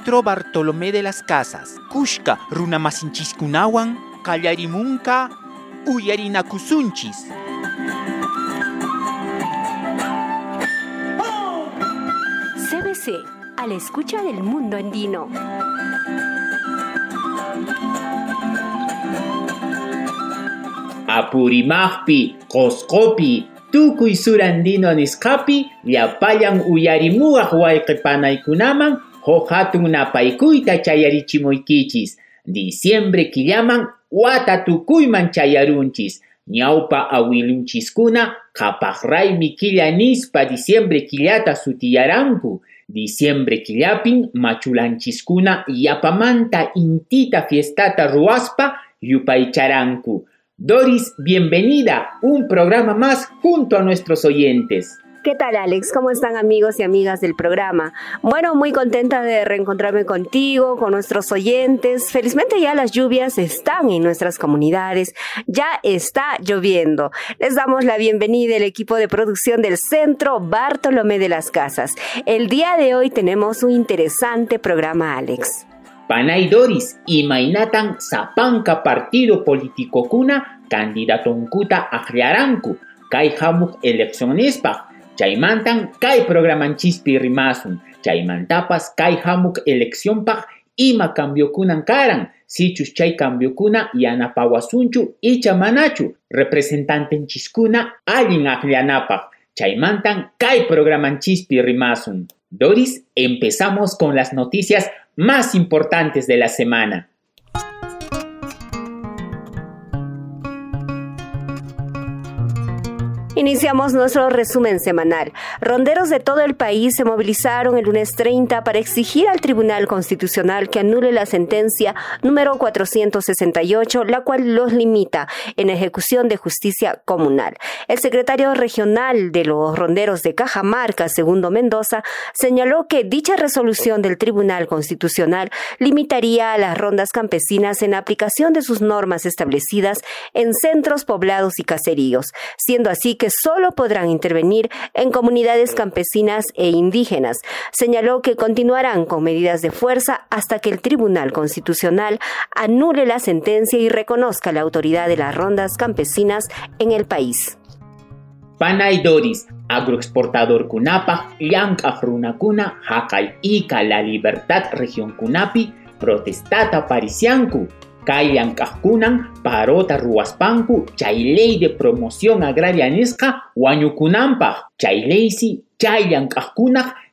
Centro Bartolomé de las Casas. Kushka runamasinchis-kunawan kallarimunka uyarinakusunchis. CBC, a la escucha del mundo andino. Apurimahpi, Coscopi, tukuy surandino nisqapi llapayan uyarimuwaq wayqipanaykunaman hohatun napaykuyta chayarichimuykichis. Diciembre killaman wata tukuyman chayarunchis. Ñawpa awilunchiskuna kapaqraymi killa nispa diciembre killata sutiyaranku. Diciembre killapin machulanchiskuna yapamanta intita fiestata ruaspa yupaycharanku. Doris, bienvenida, un programa más junto a nuestros oyentes. ¿Qué tal Alex? ¿Cómo están amigos y amigas del programa? Bueno, muy contenta de reencontrarme contigo, con nuestros oyentes. Felizmente ya las lluvias están en nuestras comunidades, ya está lloviendo. Les damos la bienvenida al equipo de producción del Centro Bartolomé de las Casas. El día de hoy tenemos un interesante programa Alex. Panay Doris y Mainatan Zapanca Partido Político Kuna, candidato Uncuta Ajriaranku, Kai Hamuk eleccionispa, Chaymantan Kai Programanchispi Rimasun, Chaymantapas Kai Hamuk eleccionpaj ima kunan karan, sichus chay cambio kuna yanapawasunchu icha manachu, representanten chiskuna allin ajlianapaj, Chaymantan Kai Programanchispi Rimasun. Doris, empezamos con las noticias más importantes de la semana. Iniciamos nuestro resumen semanal. Ronderos de todo el país se movilizaron el lunes 30 para exigir al Tribunal Constitucional que anule la sentencia número 468, la cual los limita en ejecución de justicia comunal. El secretario regional de los ronderos de Cajamarca, Segundo Mendoza, señaló que dicha resolución del Tribunal Constitucional limitaría a las rondas campesinas en aplicación de sus normas establecidas en centros poblados y caseríos, siendo así que solo podrán intervenir en comunidades campesinas e indígenas. Señaló que continuarán con medidas de fuerza hasta que el Tribunal Constitucional anule la sentencia y reconozca la autoridad de las rondas campesinas en el país. Panay Doris, agroexportador Kunapa, Yanka Runakuna, Hakay Ika La Libertad Región Kunapi, protestata Parisianku, Kayan kahkunan parota ruaspanku chay ley de promoción agraria nisqa wañukunanpaq chay leysi chayan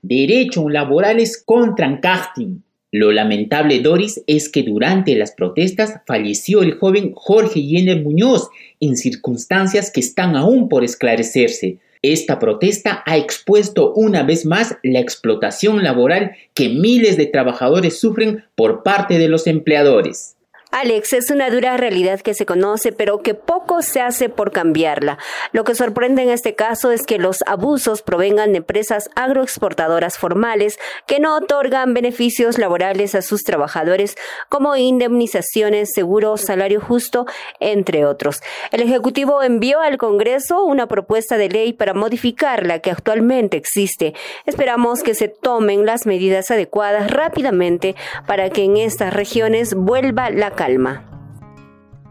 derechos laborales contra kahtin. Lo lamentable, Doris, es que durante las protestas falleció el joven Jorge Yener Muñoz en circunstancias que están aún por esclarecerse. Esta protesta ha expuesto una vez más la explotación laboral que miles de trabajadores sufren por parte de los empleadores. Alex, es una dura realidad que se conoce, pero que poco se hace por cambiarla. Lo que sorprende en este caso es que los abusos provengan de empresas agroexportadoras formales que no otorgan beneficios laborales a sus trabajadores como indemnizaciones, seguro, salario justo, entre otros. El Ejecutivo envió al Congreso una propuesta de ley para modificar la que actualmente existe. Esperamos que se tomen las medidas adecuadas rápidamente para que en estas regiones vuelva la calma.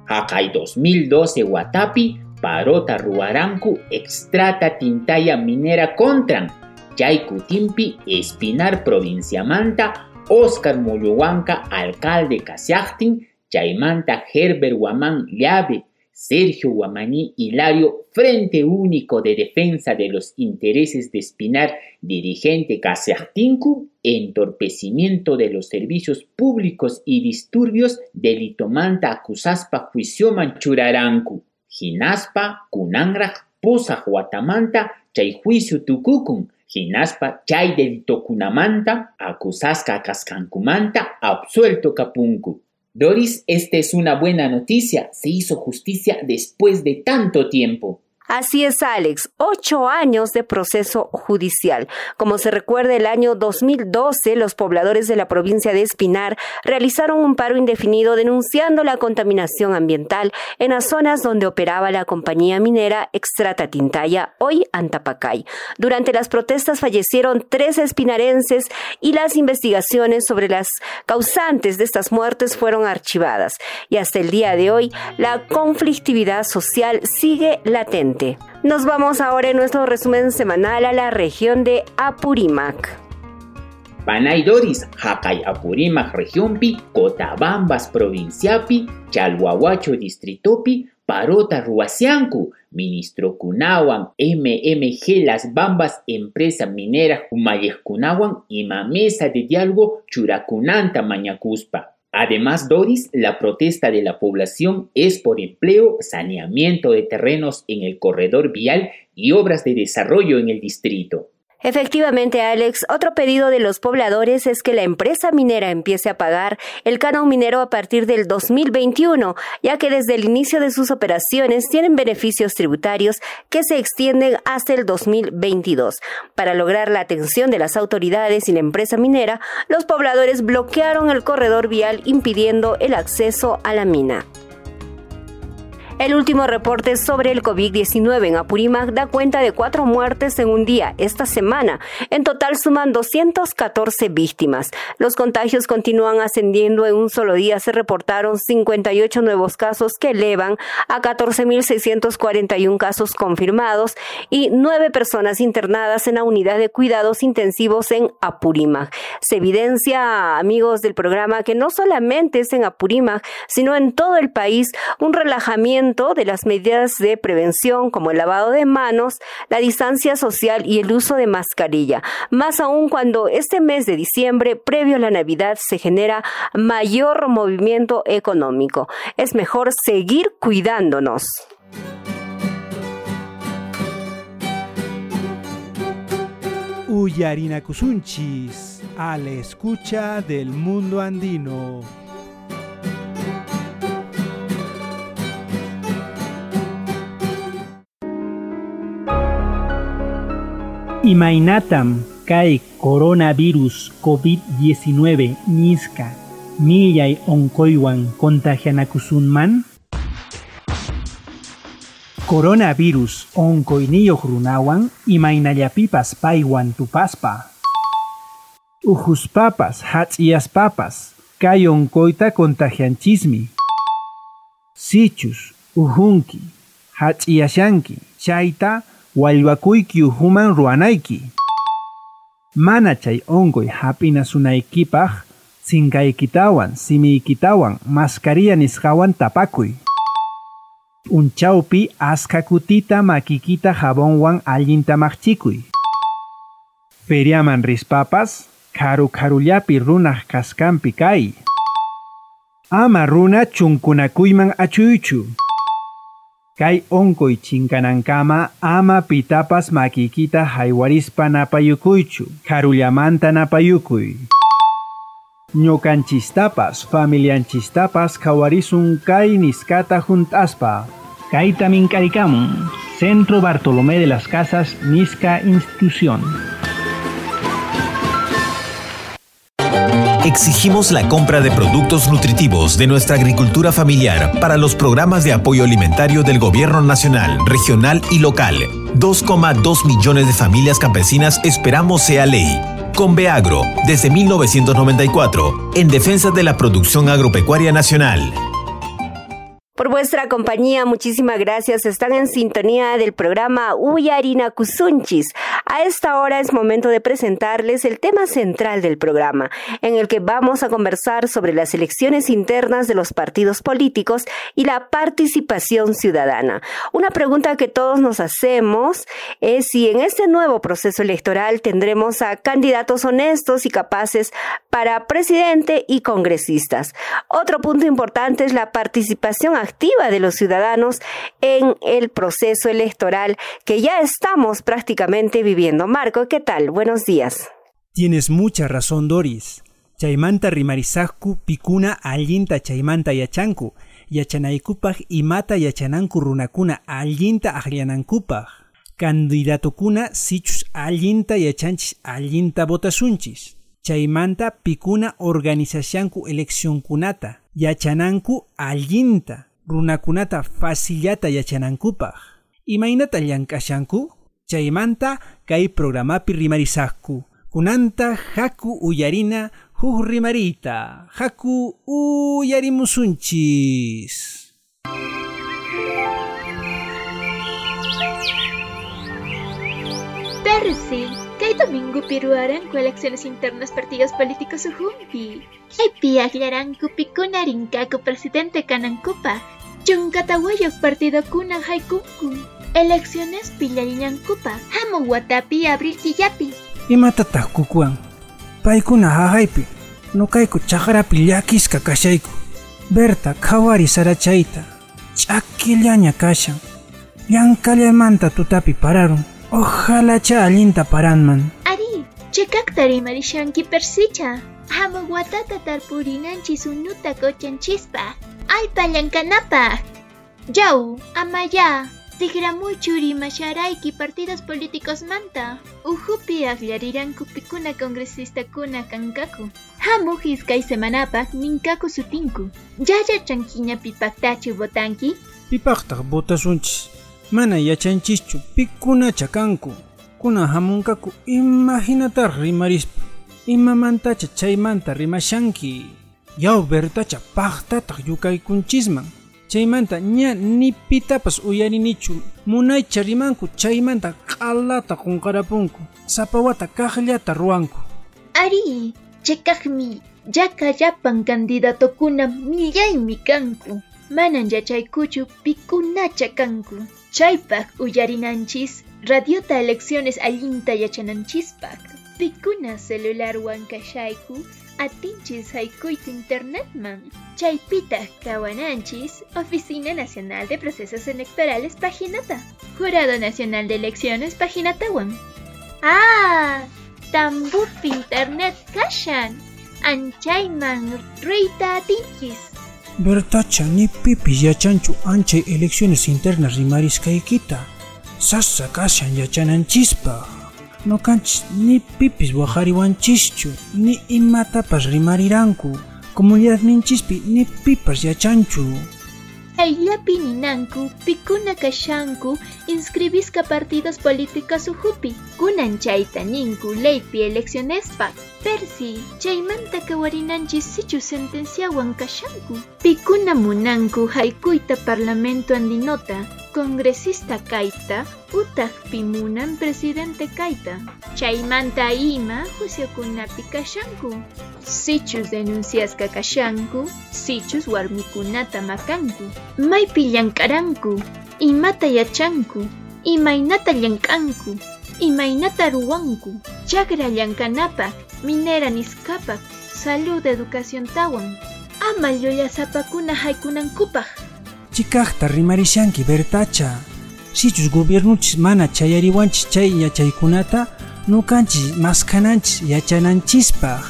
Hakai 2012 Watapi, Parota Ruaranku, Extrata Tintaya Minera Contran, Yaiku Timpi, Espinar Provincia Manta, Oscar Muluhuanca, Alcalde Casiachtin, Chaimanta Herbert Guamán Llave, Sergio Guamaní Hilario, Frente Único de Defensa de los Intereses de Espinar, dirigente Caseartinku, entorpecimiento de los servicios públicos y disturbios, delitomanta acusaspa juicio manchuraranku, Ginaspa, Kunangraj, Posa Huatamanta, chay juicio tukukun, Ginaspa, chay delito kunamanta, acusasca cascancumanta, absuelto capunku. Doris, esta es una buena noticia. Se hizo justicia después de tanto tiempo. Así es, Alex, ocho años de proceso judicial. Como se recuerda, el año 2012, los pobladores de la provincia de Espinar realizaron un paro indefinido denunciando la contaminación ambiental en las zonas donde operaba la compañía minera Extrata Tintaya, hoy Antapacay. Durante las protestas fallecieron tres espinarenses y las investigaciones sobre las causantes de estas muertes fueron archivadas. Y hasta el día de hoy, la conflictividad social sigue latente. Nos vamos ahora en nuestro resumen semanal a la región de Apurímac. Panaydoris, Hakay Apurímac regiónpi, Cotabambas provinciapi, Chalhuahuacho distritopi, Parota Ruasianku, Ministro Kunawan, MMG Las Bambas, Empresa Minera Humayeskunawan y Mamesa de Diálogo Churacunanta Mañacuspa. Además, Doris, la protesta de la población es por empleo, saneamiento de terrenos en el corredor vial y obras de desarrollo en el distrito. Efectivamente, Alex, otro pedido de los pobladores es que la empresa minera empiece a pagar el canon minero a partir del 2021, ya que desde el inicio de sus operaciones tienen beneficios tributarios que se extienden hasta el 2022. Para lograr la atención de las autoridades y la empresa minera, los pobladores bloquearon el corredor vial impidiendo el acceso a la mina. El último reporte sobre el COVID-19 en Apurímac da cuenta de cuatro muertes en un día esta semana. En total suman 214 víctimas. Los contagios continúan ascendiendo. En un solo día se reportaron 58 nuevos casos que elevan a 14.641 casos confirmados y nueve personas internadas en la unidad de cuidados intensivos en Apurímac. Se evidencia, amigos del programa, que no solamente es en Apurímac, sino en todo el país un relajamiento de las medidas de prevención como el lavado de manos, la distancia social y el uso de mascarilla, más aún cuando este mes de diciembre, previo a la Navidad, se genera mayor movimiento económico. Es mejor seguir cuidándonos. Uyarina Kusunchis, a la escucha del mundo andino. Imainatam kai coronavirus COVID-19 niska millay onkoiwan contagianakusunman? Coronavirus onkoiniyok runawan imainallapipas paiwan tupaspa. Papas kay onkoita contagianchismi. Sichus ujunki hatz'iyashanki chayta wallwakuyki human ruanayki. Mana chay ongoy hap'inasunaykipaq sinkaykitawan, simiykitawan, mascarilla nisqawan tapakuy. Unchawpi aska kutita makikita jabonwan allinta maqchikuy. Feriaman rispapas, karu karullapi runaq kaskampi kay. Ama runa chunkunakuyman achuychu. Kay onkoy chinkanankama ama pitapas makikita haywarispa napayukuychu, karullamanta napayukuy. Ñokanchistapas, familianchistapas kawarisun kay niskata juntaspa. Kayta minkarikamun, Centro Bartolomé de las Casas Nisca Institución. Exigimos la compra de productos nutritivos de nuestra agricultura familiar para los programas de apoyo alimentario del Gobierno Nacional, Regional y Local. 2,2 millones de familias campesinas esperamos sea ley. Con Beagro, desde 1994, en defensa de la producción agropecuaria nacional. Por vuestra compañía, muchísimas gracias. Están en sintonía del programa Uyarina Kusunchis. A esta hora es momento de presentarles el tema central del programa, en el que vamos a conversar sobre las elecciones internas de los partidos políticos y la participación ciudadana. Una pregunta que todos nos hacemos es si en este nuevo proceso electoral tendremos a candidatos honestos y capaces para presidente y congresistas. Otro punto importante es la participación activa de los ciudadanos en el proceso electoral que ya estamos prácticamente viviendo. Marco, ¿qué tal? Buenos días. Tienes mucha razón, Doris. Chaimanta rimarisasku pikuna allinta chaimanta yachanku. yachanaykupaj imata yachananku runakuna allinta aqllanankupaj. Candidatokuna sichus allinta yachanchis allinta votasunchis. Chaymanta pikuna organizacionku eleccionkunata yachananku allinta runakunata facillata yachanankupaj. Imaynata llank'ashanku? Chaymanta kay programapi rimarisaqku. Kunanta haku uyarina huk. Haku uyarimusunchis. Percy, kay domingo piruaran con elecciones internas partidos políticos ujumpi. Piaglaran kupikuna rinkaku presidente kanankupa. Chunkatawayak partido kuna haikunku. Elecciones pillarinankupa. Hamu watapi abril killapi. Imatataq kukuwan. Paykuna hahaypi. Nukayku chaqrapi llakisqa kashayku. Berta khawari sarachayta. Ch'akillaña kashan. Llank'allamanta tutapi pararun. Ojalá cha allinta paranman. Ari, chekaktari marishanki persicha. Hamu watata tarpurinanchis unuta kochanchispa. Alpa llankanapaq. Yau, amaya. Tigramuchu rimasharaiki partidos políticos manta. Ujupi aqllariranku pikuna congresista kuna kankaku. Hamu hiskay semanapaq ninkaku sutinku. Yaya chankiña pipaktachu votanki? Pipaqtaq botasunchis. Mana yachanchischu pikuna chakanku. Kuna hamunkaku imaginatar rimarispa. Imamantacha chaymanta rimashanki. Yaw bertacha paqtataq yukaykunchisman. Chaymanta ña ni pitapas uyarinichu munaycha rimanku chaymanta q'alata qunqarapunku sapawata kaqllata ruwanku. Ari, chekaqmi llakallapan candidatokuna millaymi kanku. Manan yachaykuchu pikunacha kanku. Chaypaq uyarinanchis radiota elecciones allinta yachananchispaq. Pikuna celularwan kashayku atinchis haykuyta internetman. Chaypitaq kawananchis Oficina Nacional de Procesos Electorales paginata. Jurado Nacional de Elecciones paginatawan. Ah, tambupi internet kashan. Anchayman reyta atinchis. Bertacha ni pipis yachanchu anchay elecciones internas rimarisqaykita. Sasa kashan yachananchispa. No kanchis ni pipis waqariwanchischu ni imatapas rimariranku. Comunidad ninchispi ni pipas yachanchu. Ayllapi ninanku, pikuna kashanku, inscribisca partidos políticos ujupi. Kunan chayta ninku, leypi eleccionespa. Persi, chaymanta kawarinanchis sichu sentenciawan kashanku. Pikuna munanku, haykuyta parlamento andinota, congresista kaita, utak pimunan presidente kaita. Chaymanta ima, juiciokunapi kashanku. Sichus denunciasqa kashanku, sichus warmikunata makanku. Maypi llankaranku, imata yachanku, imaynata llank'anku, imaynata ruwanku, chakra llankanapaq, minera niskapaq, salud educación tawan. Ama llullazapakuna haykunankupaq. Chikaqta rimarishanki bertacha. Sichus gobiernuchis mana chayariwanchis chay yachaykunata nukanchis maskananchis yachananchispaq.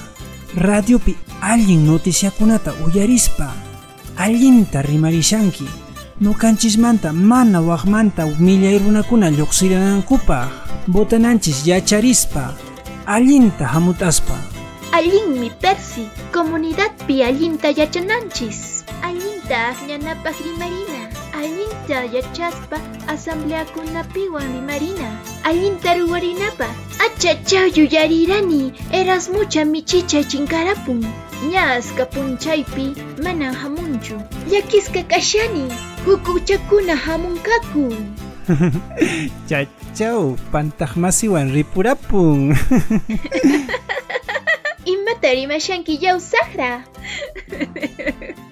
Radiopi allin noticiakunata uyarispa. Allinta rimarishanki. Nukanchismanta mana waqmanta millay runakuna lluqsiranankupaq. Botananchis yacharispa. Allinta hamutaspa. Allinmi persi, comunidad pi allinta yachananchis. Allinta aqllanapaq rimarina. Allinta yachaspa asambleakunapiwan rimarina. Allinta ruwarinapaq. Achachaw yuyarirani, eras mucha michicha chinkarapun. Ñasqa punchaypi manan hamunchu. Llakisqa kashani, hukuchakuna hamunkaku. Chachau, pantaqmasiwan ripurapun. Imata rimashanki yaw saqra.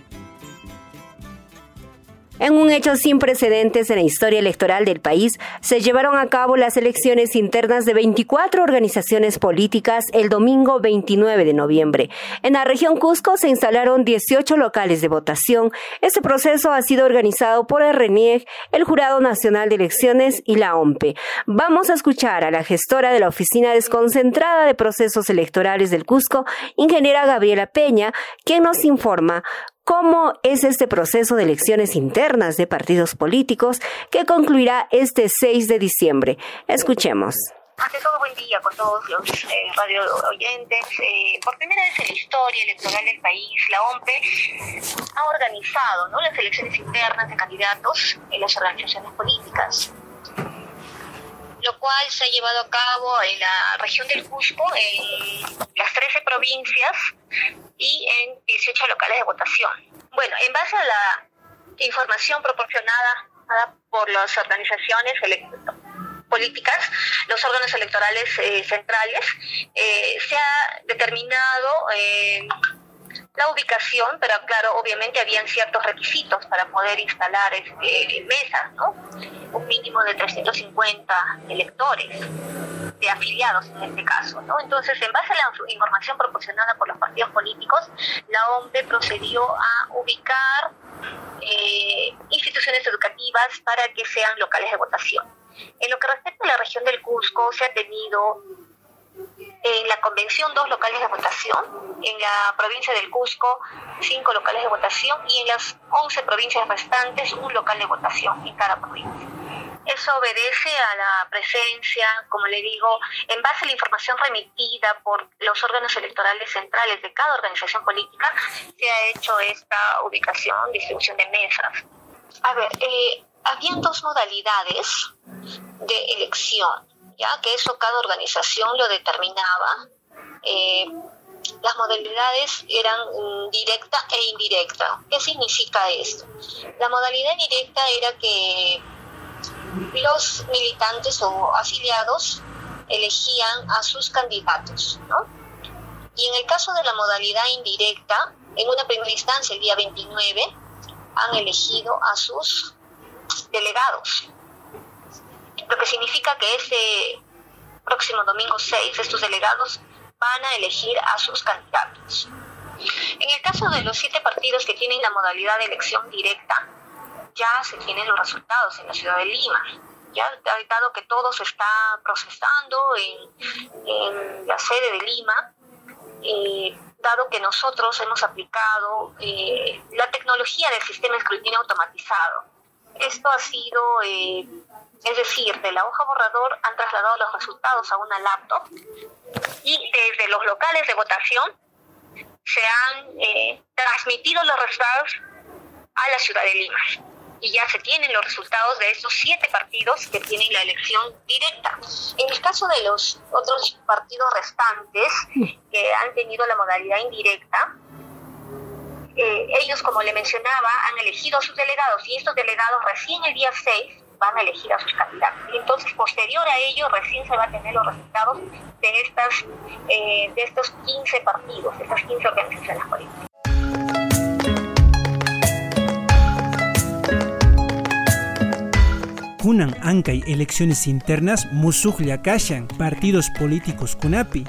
En un hecho sin precedentes en la historia electoral del país, se llevaron a cabo las elecciones internas de 24 organizaciones políticas el domingo 29 de noviembre. En la región Cusco se instalaron 18 locales de votación. Este proceso ha sido organizado por el RENIEG, el Jurado Nacional de Elecciones y la OMPE. Vamos a escuchar a la gestora de la Oficina Desconcentrada de Procesos Electorales del Cusco, ingeniera Gabriela Peña, quien nos informa cómo es este proceso de elecciones internas de partidos políticos que concluirá este 6 de diciembre. Escuchemos. Ante todo, buen día con todos los eh, radio oyentes. Eh, por primera vez en la historia electoral del país, la OMPE ha organizado las elecciones internas de candidatos en las organizaciones políticas, lo cual se ha llevado a cabo en la región del Cusco, en las 13 provincias y en 18 locales de votación. Bueno, en base a la información proporcionada por las organizaciones políticas, los órganos electorales eh, centrales, eh, se ha determinado eh, la ubicación, pero claro, obviamente habían ciertos requisitos para poder instalar este, mesas, ¿no? Un mínimo de 350 electores de afiliados en este caso, ¿no? Entonces, en base a la información proporcionada por los partidos políticos, la OMPE procedió a ubicar instituciones educativas para que sean locales de votación. En lo que respecta a la región del Cusco, se ha tenido en la convención dos locales de votación, en la provincia del Cusco cinco locales de votación y en las once provincias restantes un local de votación en cada provincia. Eso obedece a la presencia, como le digo, en base a la información remitida por los órganos electorales centrales de cada organización política, se ha hecho esta ubicación, distribución de mesas. A ver, eh, habían dos modalidades de elección, ya que eso cada organización lo determinaba. Eh, las modalidades eran directa e indirecta. ¿Qué significa esto? La modalidad directa era que los militantes o afiliados elegían a sus candidatos. Y en el caso de la modalidad indirecta, en una primera instancia, el día 29, han elegido a sus delegados, lo que significa que ese próximo domingo 6 estos delegados van a elegir a sus candidatos. En el caso de los siete partidos que tienen la modalidad de elección directa, ya se tienen los resultados en la ciudad de Lima. Ya dado que todo se está procesando en, la sede de Lima, eh, dado que nosotros hemos aplicado eh, la tecnología del sistema de escrutinio automatizado. Esto ha sido eh, es decir, de la hoja borrador han trasladado los resultados a una laptop y desde los locales de votación se han eh, transmitido los resultados a la ciudad de Lima. Y ya se tienen los resultados de estos siete partidos que tienen la elección directa. En el caso de los otros partidos restantes que han tenido la modalidad indirecta, eh, ellos, como le mencionaba, han elegido sus delegados y estos delegados recién el día 6 van a elegir a sus candidatos. Y entonces, posterior a ello, recién se van a tener los resultados de, estas, eh, de estos 15 partidos, de estas 15 organizaciones políticas. Kunan ankay elecciones internas musujlla kashan partidos políticos kunapi.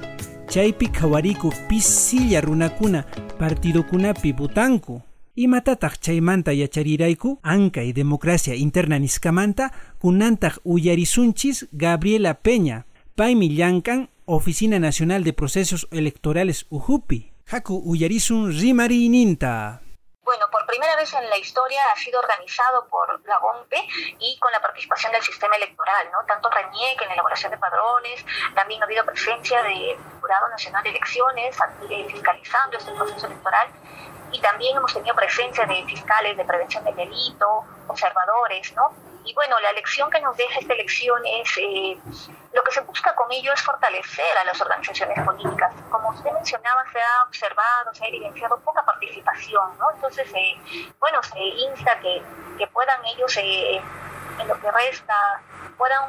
Chaypi kawariku pisilla runakuna partido kunapi butanku. Imatataq chaymanta yacharirayku y democracia interna niskamanta kunantaq uyarisunchis Gabriela Peña, paymi llankan Oficina Nacional de Procesos Electorales Ujupi. Haku uyarisun rimarininta. Bueno, por primera vez en la historia ha sido organizado por la OMPE y con la participación del sistema electoral, ¿no? Tanto RENIEC en la elaboración de padrones, también ha habido presencia del Jurado Nacional de Elecciones fiscalizando este proceso electoral y también hemos tenido presencia de fiscales de prevención del delito, observadores, ¿no? Y bueno, la lección que nos deja esta elección es, eh, lo que se busca con ello es fortalecer a las organizaciones políticas. Como usted mencionaba, se ha observado, se ha evidenciado poca participación, ¿no? Entonces, eh, bueno, se insta que, que puedan ellos, eh, en lo que resta, puedan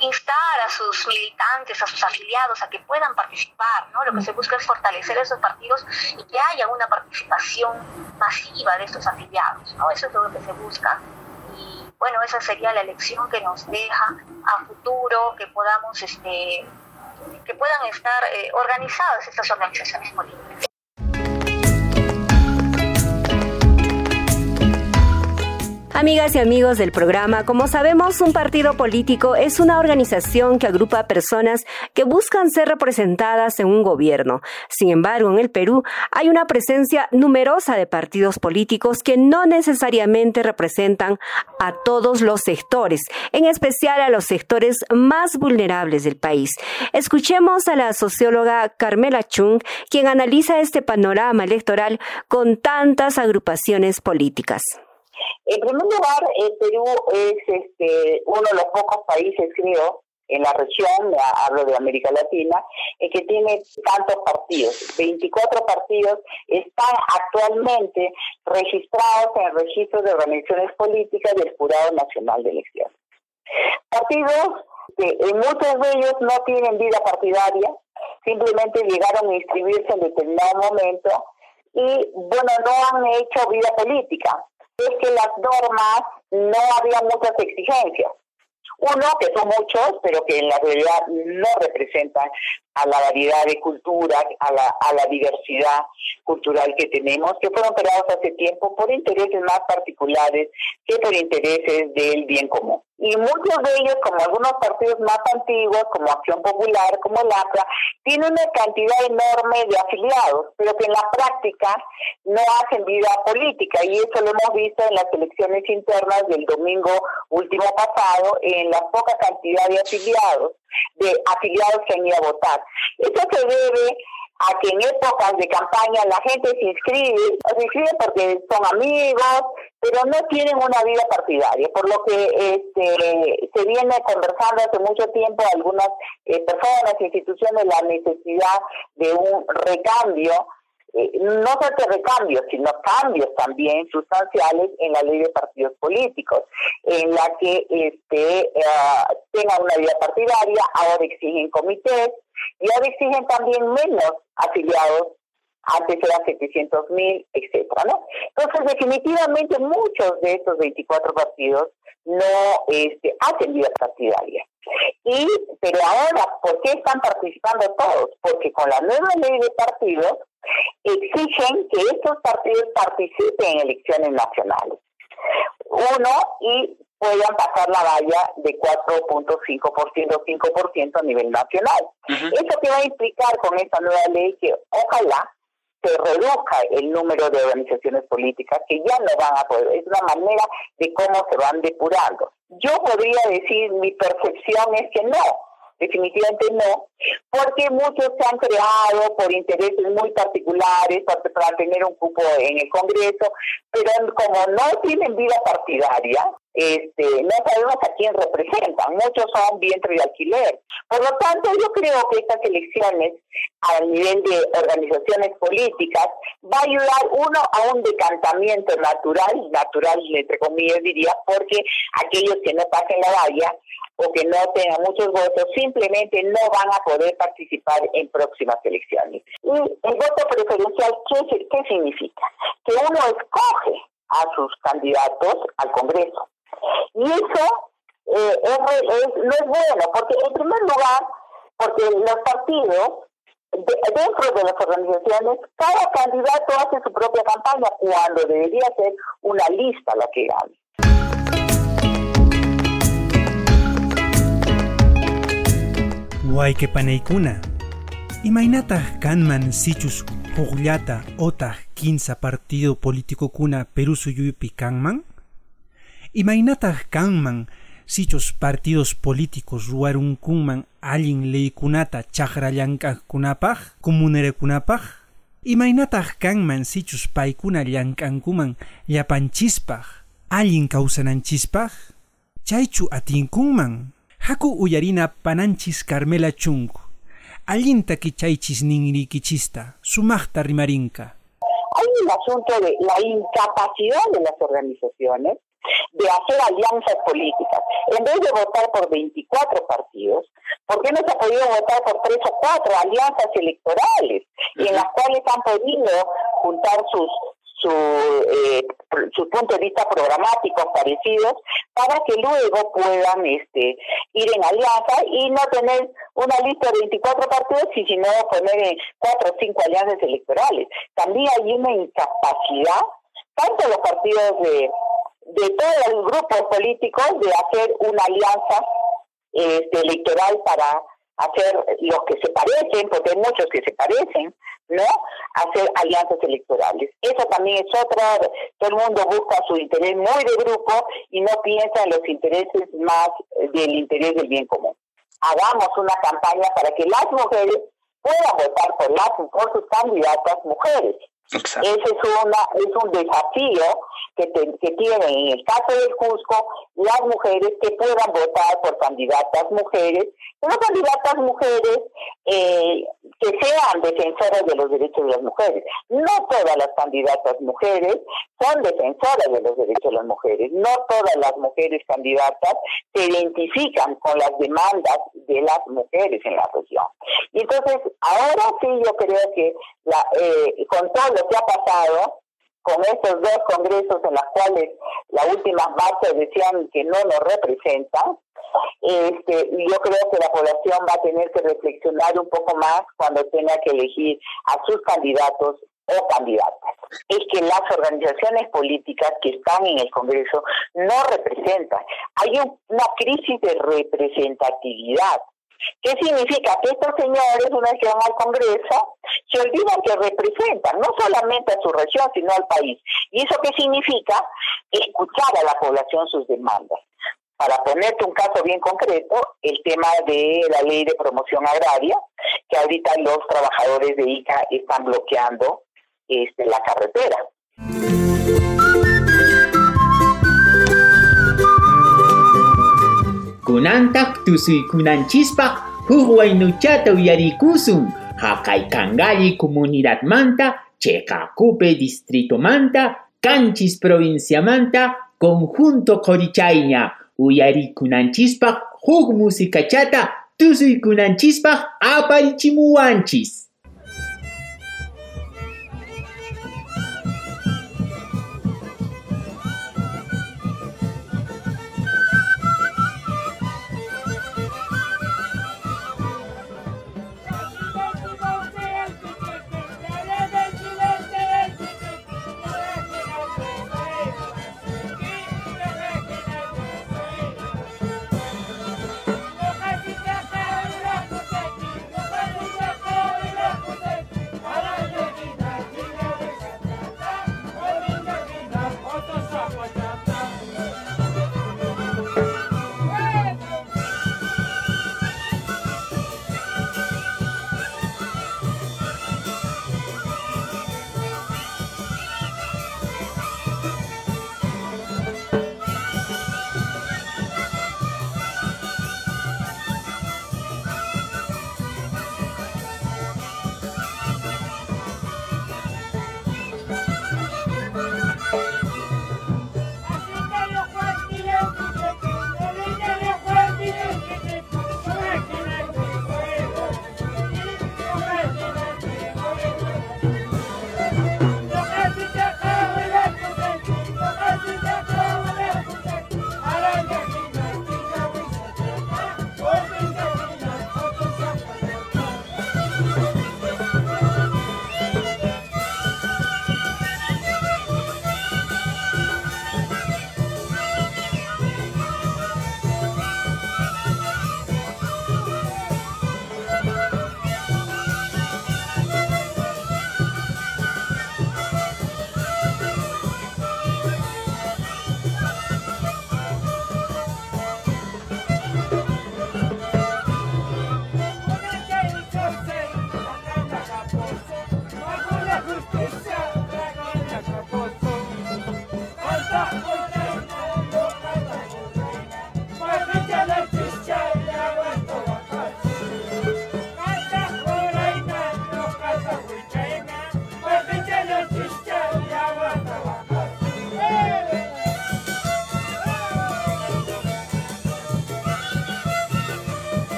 instar a sus militantes, a sus afiliados a que puedan participar, ¿no? Lo que se busca es fortalecer esos partidos y que haya una participación masiva de estos afiliados, ¿no? Eso es lo que se busca. Y bueno, esa sería la elección que nos deja a futuro que podamos, este, que puedan estar eh, organizadas estas organizaciones políticas. Amigas y amigos del programa, como sabemos, un partido político es una organización que agrupa personas que buscan ser representadas en un gobierno. Sin embargo, en el Perú hay una presencia numerosa de partidos políticos que no necesariamente representan a todos los sectores, en especial a los sectores más vulnerables del país. Escuchemos a la socióloga Carmela Chung, quien analiza este panorama electoral con tantas agrupaciones políticas. En primer lugar, el Perú es este, uno de los pocos países, creo, en la región, hablo de América Latina, en que tiene tantos partidos. 24 partidos están actualmente registrados en el registro de organizaciones políticas del Jurado Nacional de Elecciones. Partidos que en muchos de ellos no tienen vida partidaria, simplemente llegaron a inscribirse en determinado momento y, bueno, no han hecho vida política es que las normas no había muchas exigencias. Uno, que son muchos, pero que en la realidad no representan a la variedad de culturas, a la, a la diversidad cultural que tenemos, que fueron creados hace tiempo por intereses más particulares que por intereses del bien común. Y muchos de ellos, como algunos partidos más antiguos, como Acción Popular, como el APRA, tienen una cantidad enorme de afiliados, pero que en la práctica no hacen vida política. Y eso lo hemos visto en las elecciones internas del domingo último pasado, en la poca cantidad de afiliados, de afiliados que han ido a votar. Eso se debe a que en épocas de campaña la gente se inscribe, se inscribe porque son amigos, pero no tienen una vida partidaria, por lo que este, se viene conversando hace mucho tiempo algunas eh, personas, instituciones, la necesidad de un recambio eh, no solo recambios, sino cambios también sustanciales en la ley de partidos políticos, en la que este, eh, tenga una vida partidaria, ahora exigen comités y ahora exigen también menos afiliados antes eran 700 mil, etcétera, ¿no? Entonces, definitivamente muchos de estos 24 partidos no este, hacen vida partidaria. Y, pero ahora, ¿por qué están participando todos? Porque con la nueva ley de partidos exigen que estos partidos participen en elecciones nacionales. Uno, y puedan pasar la valla de 4.5%, 5% a nivel nacional. ¿Eso qué va a implicar con esta nueva ley? Que ojalá se reduzca el número de organizaciones políticas que ya no van a poder. Es una manera de cómo se van depurando. Yo podría decir, mi percepción es que no, definitivamente no, porque muchos se han creado por intereses muy particulares para, para, tener un cupo en el Congreso, pero como no tienen vida partidaria, este, no sabemos a quién representan, muchos son vientre de alquiler. Por lo tanto, yo creo que estas elecciones a nivel de organizaciones políticas va a ayudar uno a un decantamiento natural, natural entre comillas diría, porque aquellos que no pasen la valla o que no tengan muchos votos simplemente no van a poder participar en próximas elecciones. Y el voto preferencial, ¿qué, qué significa? Que uno escoge a sus candidatos al Congreso. Y eso eh, es, no es bueno, porque en primer lugar, porque los partidos, dentro de las organizaciones, cada candidato hace su propia campaña cuando debería ser una lista la que gane. Guayquepaneykuna. Imaynataq kanman sichus hukllata otaq kinsa partido político kuna Perú suyuypi kanman? Imaynataq kanman sichus partidos políticos ruwarunkunman allin leykunata chaqrallank'aqkunapaq comunerekunapaq? Imaynataq kanman sichus paykuna llank'ankuman llapanchispa allin kawsananchispaq? Chaychu atinkunman? Haku uyarina pananchis Carmela Chung. Allinta kichaychis ninrikichista, sumachta rimarinka. Hay un asunto de la incapacidad de las organizaciones de hacer alianzas políticas. En vez de votar por 24 partidos, ¿por qué no se ha podido votar por tres o cuatro alianzas electorales y en las cuales han podido juntar sus su, eh, su punto de vista programáticos parecidos para que luego puedan este ir en alianza y no tener una lista de 24 partidos y sino poner en cuatro o cinco alianzas electorales. También hay una incapacidad, tanto los partidos de de todos los grupos políticos de hacer una alianza este, electoral para hacer los que se parecen, porque hay muchos que se parecen, ¿no? Hacer alianzas electorales. Eso también es otra, todo el mundo busca su interés muy de grupo y no piensa en los intereses más del interés del bien común. Hagamos una campaña para que las mujeres puedan votar por las por sus candidatas mujeres. Ese es, una, es un desafío que, que tienen en el caso del Cusco las mujeres que puedan votar por candidatas mujeres, pero candidatas mujeres eh, que sean defensoras de los derechos de las mujeres. No todas las candidatas mujeres son defensoras de los derechos de las mujeres. No todas las mujeres candidatas se identifican con las demandas de las mujeres en la región. Y entonces, ahora sí yo creo que la, eh, con todo lo que ha pasado, con estos dos congresos en los cuales las últimas marchas decían que no nos representan, este, yo creo que la población va a tener que reflexionar un poco más cuando tenga que elegir a sus candidatos o candidatas. Es que las organizaciones políticas que están en el Congreso no representan. Hay una crisis de representatividad. ¿Qué significa? Que estos señores, una vez que van al Congreso, se olvidan que representan no solamente a su región, sino al país. ¿Y eso qué significa? Escuchar a la población sus demandas. Para ponerte un caso bien concreto, el tema de la ley de promoción agraria, que ahorita los trabajadores de ICA están bloqueando este, la carretera. Kunantak tusui kunanchispa nuchata uyarikusun. Hakai Kangali comunidad manta, Checacupe distrito manta, Canchis provincia manta, conjunto Corichaña, Uyari kunanchispa, Hug música chata,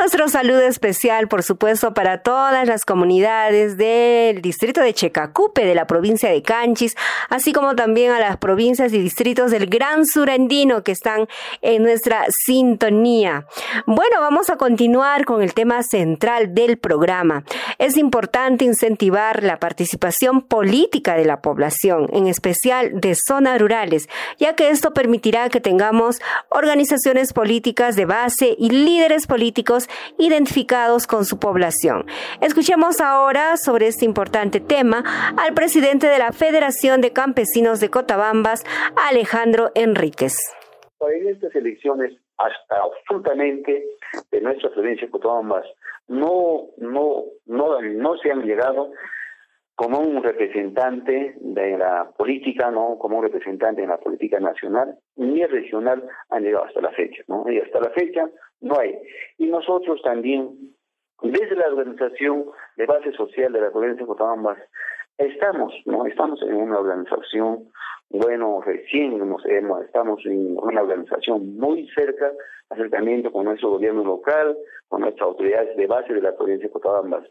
nuestro saludo especial, por supuesto, para todas las comunidades del distrito de Checacupe, de la provincia de Canchis, así como también a las provincias y distritos del Gran Surandino que están en nuestra sintonía. Bueno, vamos a continuar con el tema central del programa. Es importante incentivar la participación política de la población, en especial de zonas rurales, ya que esto permitirá que tengamos organizaciones políticas de base y líderes políticos identificados con su población. Escuchemos ahora sobre este importante tema al presidente de la Federación de Campesinos de Cotabambas, Alejandro Enríquez. En estas elecciones, hasta absolutamente de nuestra provincia de Cotabambas, no, no, no, no se han llegado como un representante de la política, no como un representante de la política nacional ni regional han llegado hasta la fecha, ¿no? Y hasta la fecha no hay. Y nosotros también, desde la organización de base social de la provincia de Cotabambas, estamos, ¿no? Estamos en una organización, bueno, recién nos hemos, estamos en una organización muy cerca, acercamiento con nuestro gobierno local, con nuestras autoridades de base de la provincia de Cotabambas.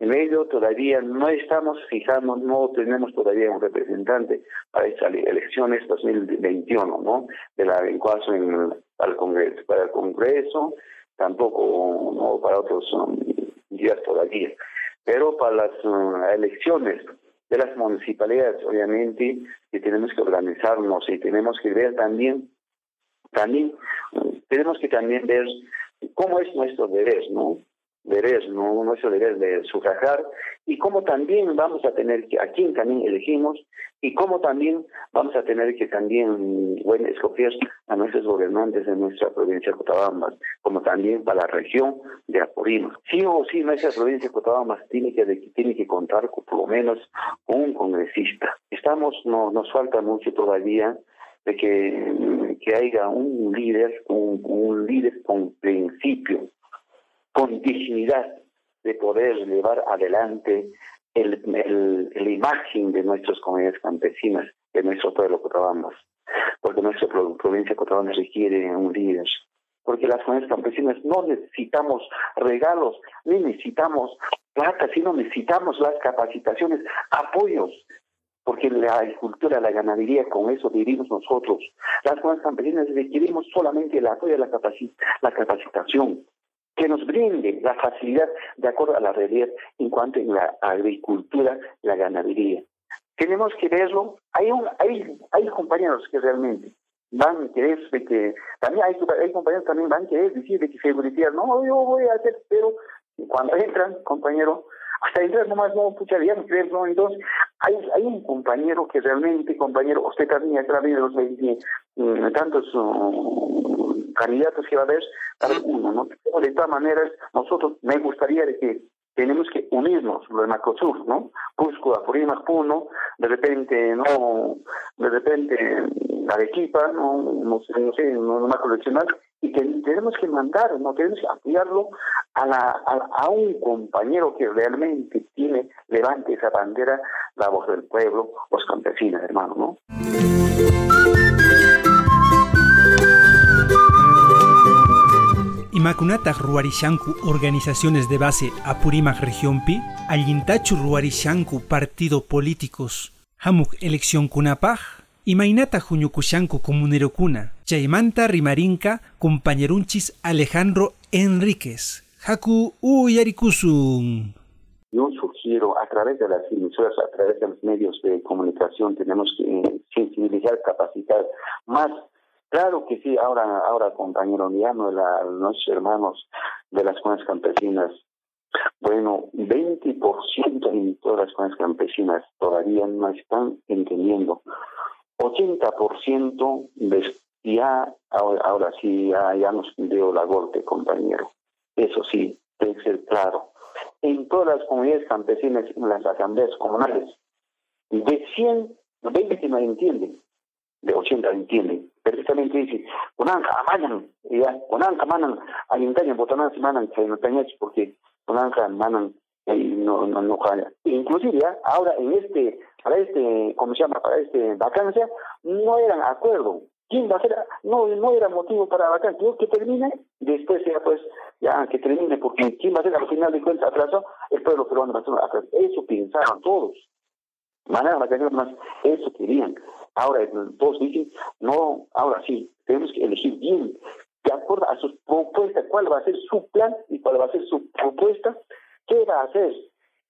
En ello todavía no estamos fijando, no tenemos todavía un representante para estas elecciones 2021, ¿no? De la vinculación el Congreso, para el Congreso, tampoco no para otros um, días todavía. Pero para las uh, elecciones de las municipalidades, obviamente, que tenemos que organizarnos y tenemos que ver también, también, tenemos que también ver cómo es nuestro deber, ¿no? deber, ¿no? nuestro deber de sufragar y cómo también vamos a tener que, a quién también elegimos y cómo también vamos a tener que también, bueno, escoger a nuestros gobernantes de nuestra provincia de Cotabambas, como también para la región de Apurímac. Sí o sí, nuestra provincia de Cotabambas tiene que, tiene que contar con, por lo menos un congresista. Estamos, no, nos falta mucho todavía de que, que haya un líder, un, un líder con principio, con dignidad de poder llevar adelante el, el, la imagen de nuestras comunidades campesinas, de nuestro pueblo Cotabambas, porque nuestra provincia de Cotabambas requiere un líder, porque las comunidades campesinas no necesitamos regalos, ni necesitamos plata, sino necesitamos las capacitaciones, apoyos, porque la agricultura, la ganadería, con eso vivimos nosotros. Las comunidades campesinas requerimos solamente el apoyo, la, la capacitación, que nos brinde la facilidad de acuerdo a la realidad en cuanto a la agricultura, la ganadería. Tenemos que verlo. Hay, un, hay, hay compañeros que realmente van a querer, que, también hay, hay compañeros que también van a querer decir de que seguridad, no, yo voy a hacer, pero cuando entran, compañero, hasta entrar nomás, no, pucha, ya no crees, no, entonces, hay, hay un compañero que realmente, compañero, usted también a través de los 20, mm, tantos uh, candidatos que va a haber, cada uno, ¿no? De todas maneras, nosotros me gustaría de que tenemos que unirnos, lo de Macrosur, ¿no? Cusco, Apurímac, Puno, de repente, no, de repente, Arequipa, no, no sé, no sé, no, no macro y que tenemos que mandar, no tenemos que apoyarlo a, un compañero que realmente tiene, levante esa bandera, la voz del pueblo, los campesinos, hermano, ¿no? Imakunataj ruarishanku organizaciones de base Apurímac región pi, allintachu ruarishanku partido políticos, hamuk elección kunapaj, Imainata huñukushanku comunerokuna, chaymanta rimarinka compañerunchis Alejandro Enríquez. Haku uyarikusun. Yo sugiero a través de las emisoras, a través de los medios de comunicación, tenemos que sensibilizar, capacitar más Claro que sí, ahora, ahora compañero Miano, la, nuestros hermanos de las comunidades campesinas, bueno, 20% en todas las comunidades campesinas todavía no están entendiendo. 80% de, ya, ahora, sí, ya, ya nos dio la golpe, compañero. Eso sí, debe ser claro. En todas las comunidades campesinas, en las asambleas comunales, de 100, 20 no entienden, de 80 entienden perfectamente dice, kunanka amanan, ya, kunanka manan, alintaña botanan manan, porque kunanka manan, no, no, no Inclusive, ya, ahora en este, para este, ¿cómo se llama? Para este vacancia, no eran acuerdo. ¿Quién va? No, no era motivo para vacar. Yo que termine, después ya pues, ya que termine, porque ¿quién va a ser al final de cuentas atraso? El pueblo peruano va a ser. Eso pensaban todos. Manera vacaciones más, eso querían. Ahora todos dicen, no, ahora sí, tenemos que elegir bien, de acuerdo a sus propuestas, cuál va a ser su plan y cuál va a ser su propuesta, qué va a hacer.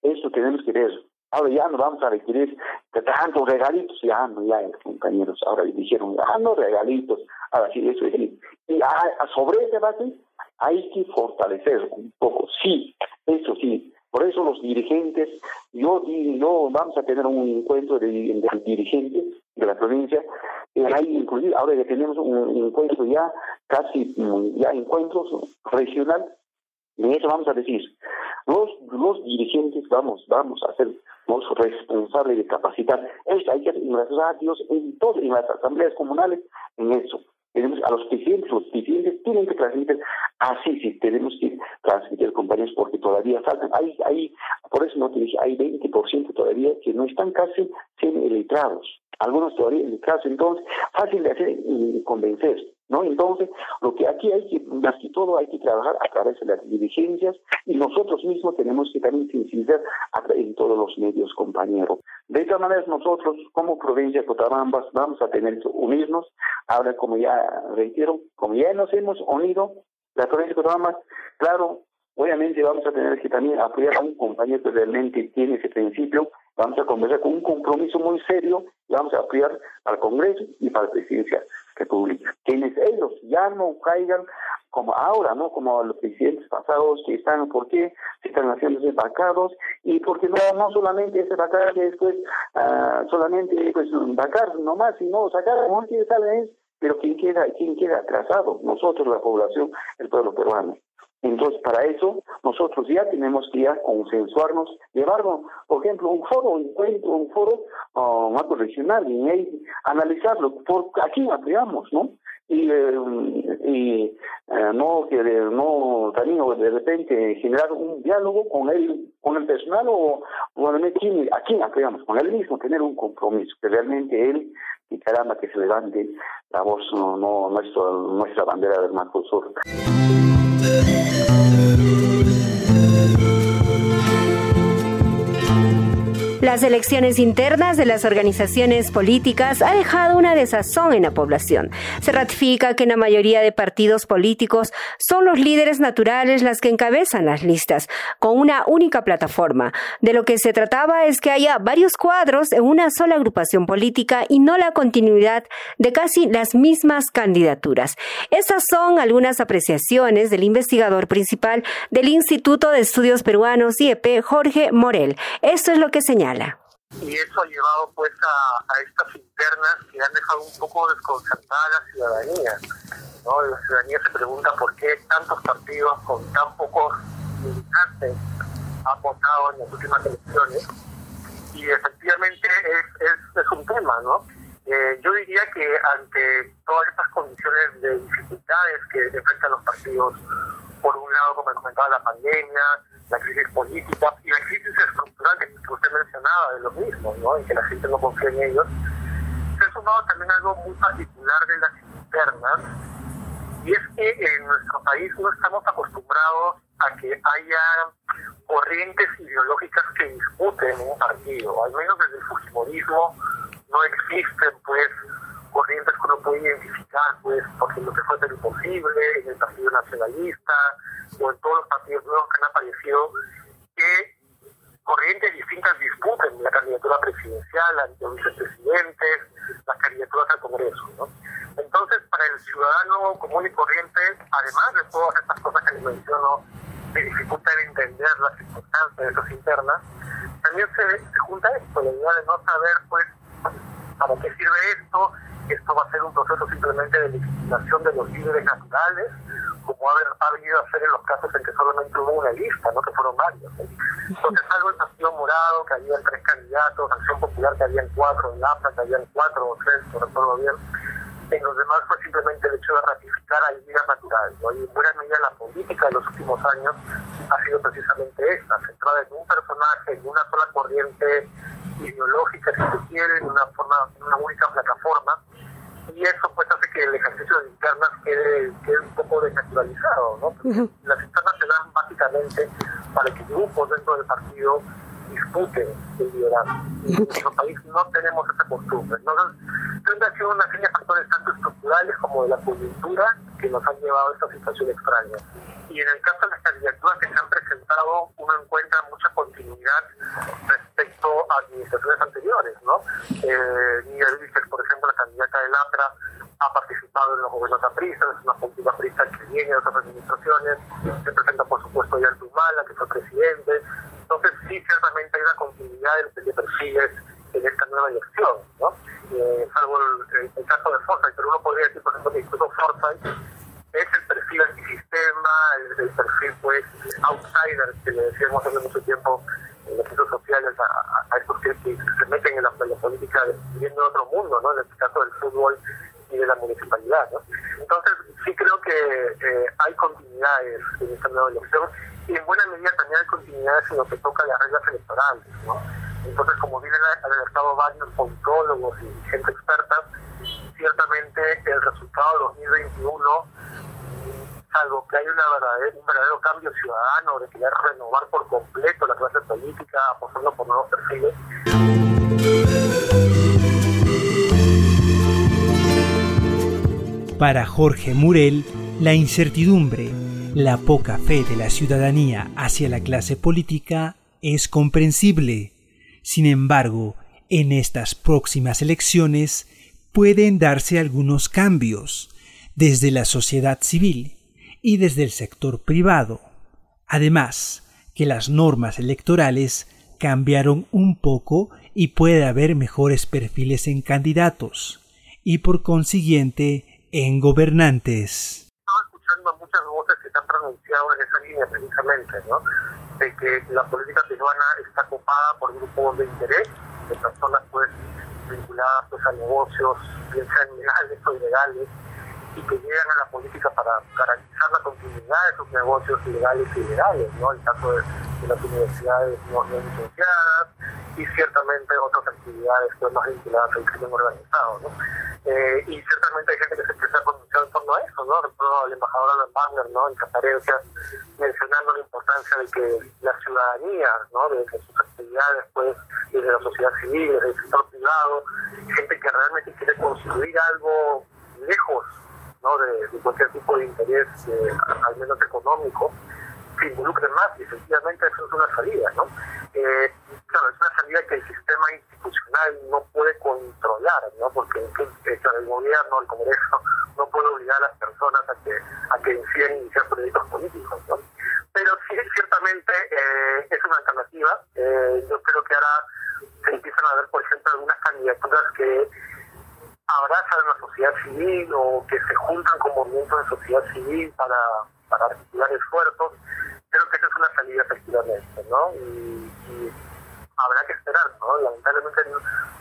Eso tenemos que ver. Ahora ya no vamos a requerir tantos regalitos, ya no, ya compañeros, ahora dijeron, ah, no regalitos, ahora sí, eso es. Y a, sobre ese base hay que fortalecer un poco, sí, eso sí. Por eso los dirigentes, yo, yo vamos a tener un encuentro de, de dirigentes de la provincia, eh, hay inclusive, ahora ya tenemos un encuentro ya, casi mm, ya encuentros regional, y eso vamos a decir, los, los dirigentes vamos, vamos a ser los responsables de capacitar. Esto hay que hacer en las en todo, en las asambleas comunales, en eso. Tenemos a los presidentes, los presidentes tienen que transmitir, así sí, tenemos que transmitir, compañeros, porque todavía faltan, hay, hay, por eso no te dije, hay 20% todavía que no están casi sin letrados, algunos todavía letrados, entonces, fácil de hacer y convencer. ¿No? Entonces, lo que aquí hay que, más que todo, hay que trabajar a través de las dirigencias y nosotros mismos tenemos que también sensibilizar en todos los medios, compañeros. De esta manera, nosotros, como provincia de Cotabambas, vamos a tener que unirnos. Ahora, como ya reitero, como ya nos hemos unido, la provincia de Cotabambas, claro, obviamente vamos a tener que también apoyar a un compañero que realmente tiene ese principio vamos a conversar con un compromiso muy serio y vamos a apoyar al Congreso y para la Presidencia República. Quienes ellos ya no caigan como ahora, ¿no? Como los presidentes pasados que están, ¿por qué? Se están haciendo vacados y porque no, no solamente ese vacado que después uh, solamente pues vacar nomás, sino sacar como que sale pero quién queda, quién queda atrasado, nosotros la población, el pueblo peruano. Entonces, para eso, nosotros ya tenemos que ya consensuarnos, llevarnos, por ejemplo, un foro, un encuentro, un foro uh, regional, y ahí analizarlo, por aquí ampliamos, ¿no? Y, eh, y eh, no que no también de repente generar un diálogo con él con el personal o bueno aquí aquí ampliamos con él mismo tener un compromiso que realmente él y caramba que se levante la voz no, no nuestro, nuestra bandera del Sur. Las elecciones internas de las organizaciones políticas ha dejado una desazón en la población. Se ratifica que en la mayoría de partidos políticos son los líderes naturales las que encabezan las listas, con una única plataforma. De lo que se trataba es que haya varios cuadros en una sola agrupación política y no la continuidad de casi las mismas candidaturas. Estas son algunas apreciaciones del investigador principal del Instituto de Estudios Peruanos IEP, Jorge Morel. Esto es lo que señala y eso ha llevado pues a, estas internas que han dejado un poco desconcertada a la ciudadanía. ¿no? La ciudadanía se pregunta por qué tantos partidos con tan pocos militantes han votado en las últimas elecciones y efectivamente es, es, un tema, ¿no? Eh, yo diría que ante todas estas condiciones de dificultades que enfrentan los partidos, por un lado, como comentaba, la pandemia, la crisis política y la crisis estructural que usted mencionaba de lo mismo, ¿no? y que la gente no confía en ellos, se ha sumado también algo muy particular de las internas, y es que en nuestro país no estamos acostumbrados a que haya corrientes ideológicas que disputen un partido, al menos desde el fujimorismo no existen pues corrientes que uno puede identificar pues porque lo que fue ser imposible en el Partido Nacionalista, o en todos los partidos nuevos que han aparecido, que corrientes distintas disputen la candidatura presidencial, a los vicepresidentes, las candidaturas al Congreso. ¿no? Entonces, para el ciudadano común y corriente, además de todas estas cosas que les menciono, que dificultan entender las circunstancias de esas internas, también se, se junta esto, la idea de no saber, pues, para qué sirve esto, esto va a ser un proceso simplemente de legitimación de los líderes naturales, como ha, venido a ser en los casos en que solamente hubo una lista, no que fueron varios. Entonces algo el Partido Morado, que habían tres candidatos, Acción Popular, que habían cuatro, en APA, que habían cuatro o tres, no recuerdo bien. En los demás fue simplemente el hecho de ratificar a líderes naturales. ¿no? Y en buena medida la política de los últimos años ha sido precisamente esta, centrada en un personaje, en una sola corriente ideológica, si se quiere, en una, forma, una única plataforma, y eso pues hace que el ejercicio de internas quede, quede un poco desnaturalizado, ¿no? Las internas se dan básicamente para que grupos dentro del partido disputen el liderazgo. En nuestro país no tenemos esa costumbre. Entonces, creo que sido una serie de factores tanto estructurales como de la coyuntura que nos han llevado a esta situación extraña. Y en el caso de las candidaturas que se han presentado, uno encuentra mucha continuidad administraciones anteriores, ¿no? Eh, Miguel por ejemplo, la candidata del APRA, ha participado en los gobiernos apristas, es una política aprista que viene de otras administraciones, se presenta por supuesto ya Tumala, que fue presidente, entonces sí ciertamente hay una continuidad de, de perfiles en esta nueva elección, ¿no? Eh, salvo el, el, caso de Forsyth, pero uno podría decir, por ejemplo, que incluso Forsyth es el perfil antisistema, el, el perfil pues outsider que le decíamos hace mucho tiempo centros sociales a, a, estos que, que, se meten en la, en la política viviendo en otro mundo, ¿no? En el caso del fútbol y de la municipalidad, ¿no? Entonces sí creo que eh, hay continuidades en esta nueva elección y en buena medida también hay continuidades en lo que toca las reglas electorales, ¿no? Entonces, como vienen alertado varios politólogos y gente experta, ciertamente el resultado de 2021, salvo que hay un verdadero cambio ciudadano de querer renovar por completo la clase política, apostando por nuevos perfiles. Para Jorge Murel, la incertidumbre, la poca fe de la ciudadanía hacia la clase política es comprensible. Sin embargo, en estas próximas elecciones pueden darse algunos cambios desde la sociedad civil y desde el sector privado. Además, que las normas electorales cambiaron un poco y puede haber mejores perfiles en candidatos y por consiguiente en gobernantes. Estaba escuchando muchas voces que se han pronunciado en esa línea precisamente, ¿no? De que la política peruana está copada por grupos de interés, de personas pues vinculadas pues, a negocios, bien legales o ilegales, y que llegan a la política para garantizar la continuidad de sus negocios legales y ilegales, ¿no? El caso de, las universidades no, licenciadas y ciertamente otras actividades más vinculadas al crimen organizado, ¿no? Eh, y ciertamente hay gente que se empieza a pronunciar en torno a eso, ¿no? Recuerdo al embajador Alan Wagner, ¿no? En conferencias mencionando la importancia de que la ciudadanía, ¿no? De que sus actividades, pues, desde la sociedad civil, desde el sector privado, gente que realmente quiere construir algo lejos ¿no? de, de, cualquier tipo de interés, eh, al menos económico, se involucren más y efectivamente eso es una salida. ¿no? Eh, claro, es una salida que el sistema institucional no puede controlar, ¿no? porque eh, el gobierno, el Congreso, no puede obligar a las personas a que, a que deciden iniciar proyectos políticos. ¿no? Pero sí, ciertamente eh, es una alternativa. yo creo que ahora se empiezan a ver, por ejemplo, algunas candidaturas que abrazan la sociedad civil o que se juntan con movimientos de sociedad civil para, para articular esfuerzos, creo que esa es una salida efectivamente, ¿no? Y, habrá que esperar, ¿no? Lamentablemente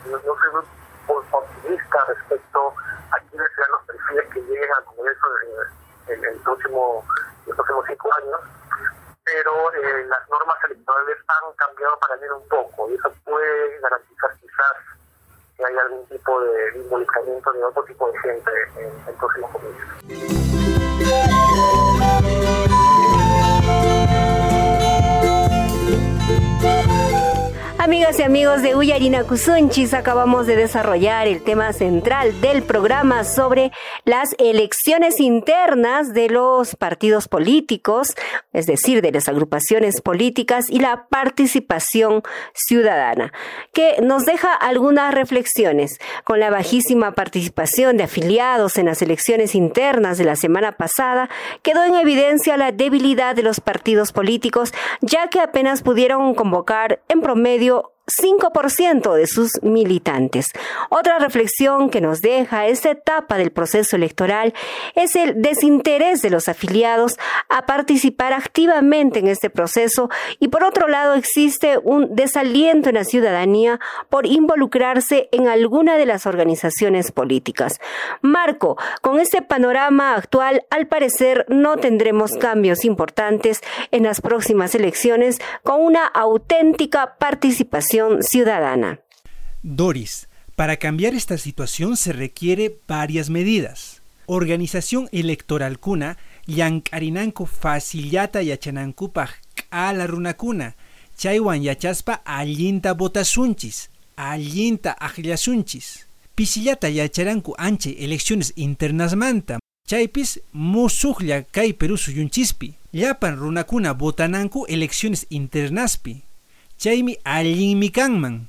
no, soy muy optimista respecto a quiénes serán los perfiles que lleguen al Congreso en, en el próximo, los próximos cinco años, pero eh, las normas electorales han cambiado para bien un poco y eso puede garantizar quizás hay algún tipo de involucramiento de otro tipo de gente en el próximo comienzo. Amigas y amigos de Uyarina Kusunchis, acabamos de desarrollar el tema central del programa sobre las elecciones internas de los partidos políticos, es decir, de las agrupaciones políticas y la participación ciudadana, que nos deja algunas reflexiones. Con la bajísima participación de afiliados en las elecciones internas de la semana pasada, quedó en evidencia la debilidad de los partidos políticos, ya que apenas pudieron convocar en promedio 5% de sus militantes. Otra reflexión que nos deja esta etapa del proceso electoral es el desinterés de los afiliados a participar activamente en este proceso y por otro lado existe un desaliento en la ciudadanía por involucrarse en alguna de las organizaciones políticas. Marco, con este panorama actual al parecer no tendremos cambios importantes en las próximas elecciones con una auténtica participación Doris, Para cambiar esta situación se requiere varias medidas. Organización electoral kuna llank'arinanku facillata yachanankupaj k'ala runakuna chaywan yachaspa allinta votasunchis allinta aqllasunchis pisillata yacharanku anche elecciones internasmanta. Chaypis musuqlla kay Perú suyunchispi llapan runakuna votananku elecciones internaspi chaymi allinmi kanman.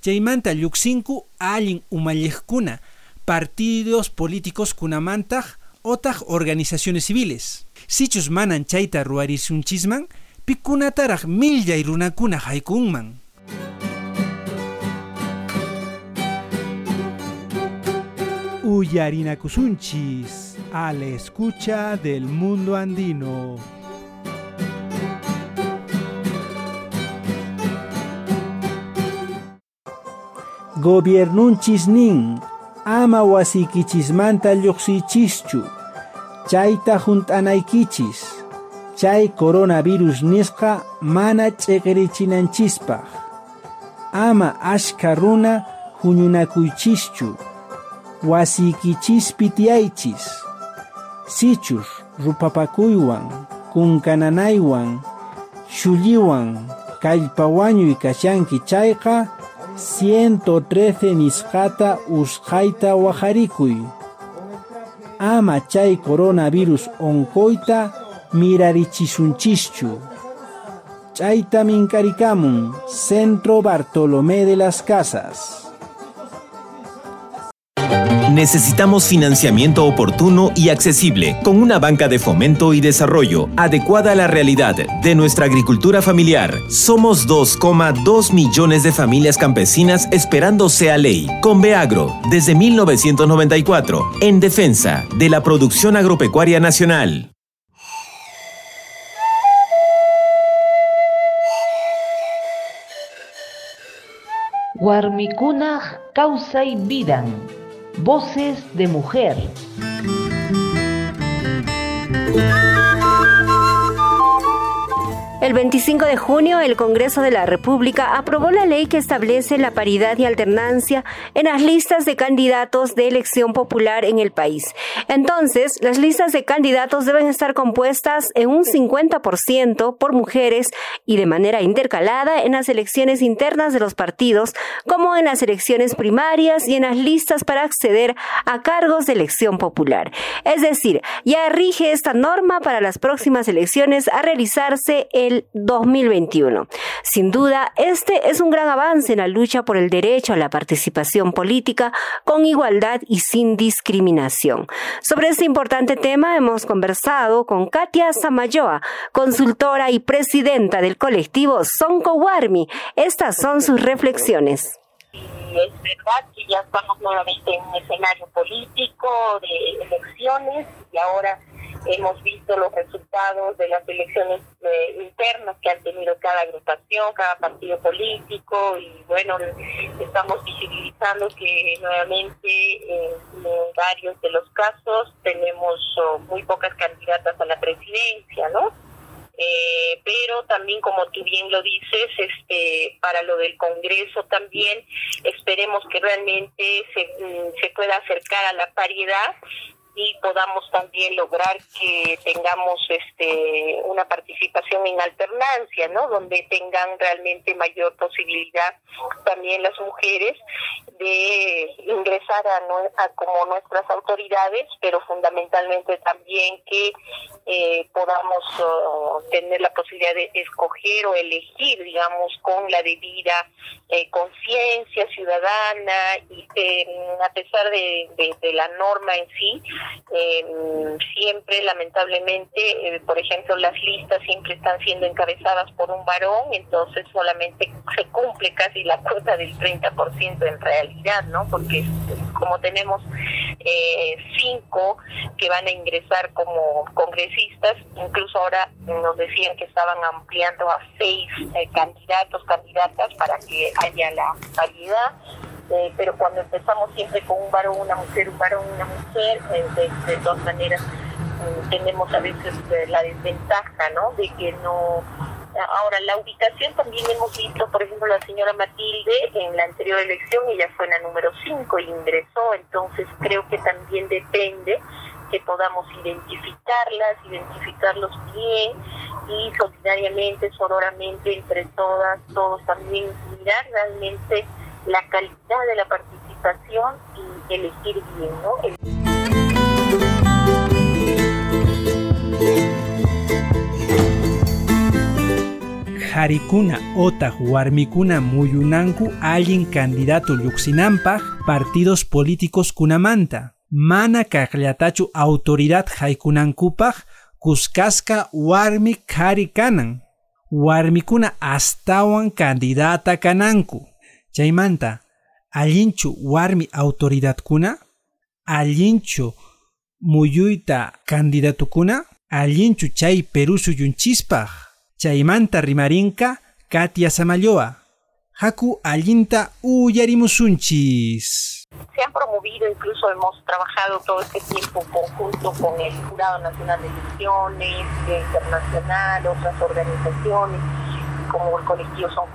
Chaymanta lluksinku allin umalliqkuna partidos políticos kunamantaq otaq organizaciones civiles. Sichus manan chayta ruwarisunchisman pikunataraq millay runakuna haykunman. Uyarinakusunchis a la escucha del mundo andino. Gobiernunchis nin, ama wasikichismanta lluqsichischu, chayta juntanaykichis, chay coronavirus nisqa mana ch'eqrichinanchispaq. Ama ashka runa huñunakuychischu, wasiykichis tiyaychis sichus rupapakuywan kunkananaywan shulliwan kallpawañuy kashanki chayqa 113 nisqata usqayta wajarikuy ama chay coronavirus onkoyta mirarichisunchishchu. Chayta minkarikamun Centro Bartolomé de las Casas Necesitamos financiamiento oportuno y accesible, con una banca de fomento y desarrollo adecuada a la realidad de nuestra agricultura familiar. Somos 2,2 millones de familias campesinas esperando sea ley. Con Beagro, desde 1994, en defensa de la producción agropecuaria nacional. causa y vidan Voces de Mujer. El 25 de junio, el Congreso de la República aprobó la ley que establece la paridad y alternancia en las listas de candidatos de elección popular en el país. Entonces, las listas de candidatos deben estar compuestas en un 50% por mujeres y de manera intercalada en las elecciones internas de los partidos, como en las elecciones primarias y en las listas para acceder a cargos de elección popular. Es decir, ya rige esta norma para las próximas elecciones a realizarse el 2021. Sin duda, este es un gran avance en la lucha por el derecho a la participación política con igualdad y sin discriminación. Sobre este importante tema hemos conversado con Katia Samayoa, consultora y presidenta del colectivo Sonco Warmi. Estas son sus reflexiones es verdad que ya estamos nuevamente en un escenario político de elecciones y ahora hemos visto los resultados de las elecciones eh, internas que han tenido cada agrupación, cada partido político y bueno, estamos visibilizando que nuevamente en varios de los casos tenemos oh, muy pocas candidatas a la presidencia, ¿no? Eh, pero también como tú bien lo dices, este, para lo del Congreso también esperemos que realmente se, mm, se pueda acercar a la paridad y podamos también lograr que tengamos este una participación en alternancia, ¿no? Donde tengan realmente mayor posibilidad también las mujeres de ingresar a, como nuestras autoridades, pero fundamentalmente también que eh, podamos oh, tener la posibilidad de escoger o elegir, digamos, con la debida eh, conciencia ciudadana y a pesar de la norma en sí, eh, siempre lamentablemente, eh, por ejemplo, las listas siempre están siendo encabezadas por un varón, entonces solamente se cumple casi la cuota del 30% en realidad, ¿no? Porque como tenemos eh, cinco que van a ingresar como congresistas, incluso ahora nos decían que estaban ampliando a seis eh, candidatos, candidatas para que haya la variedad eh, pero cuando empezamos siempre con un varón, una mujer, un varón, una mujer, eh, de, todas maneras mm, tenemos a veces eh, la desventaja, ¿no? De que no Ahora, la ubicación también hemos visto, por ejemplo, la señora Matilde en la anterior elección, ella fue la número 5 y ingresó, entonces creo que también depende que podamos identificarlas, identificarlos bien y solidariamente, sororamente, entre todas, todos también mirar realmente la calidad de la participación y elegir bien, ¿no? Harikuna ota warmikuna muyunanku alguien candidato lluqsinampaj partidos políticos kunamanta. Mana kaqllatachu autoridad haykunankupaj kuskaska warmi kari kanan. Warmikuna astawan candidata kananku. Chaymanta, allinchu warmi autoridad kuna? Allinchu muyuita candidatukuna? Allinchu chay perusu yunchispaj? Chaymanta rimarinka Katia Samayoa. Haku allinta uyarimusunchis. Se han promovido, incluso hemos trabajado todo este tiempo conjunto con el Jurado Nacional de Elecciones, Internacional, otras organizaciones como el colectivo Son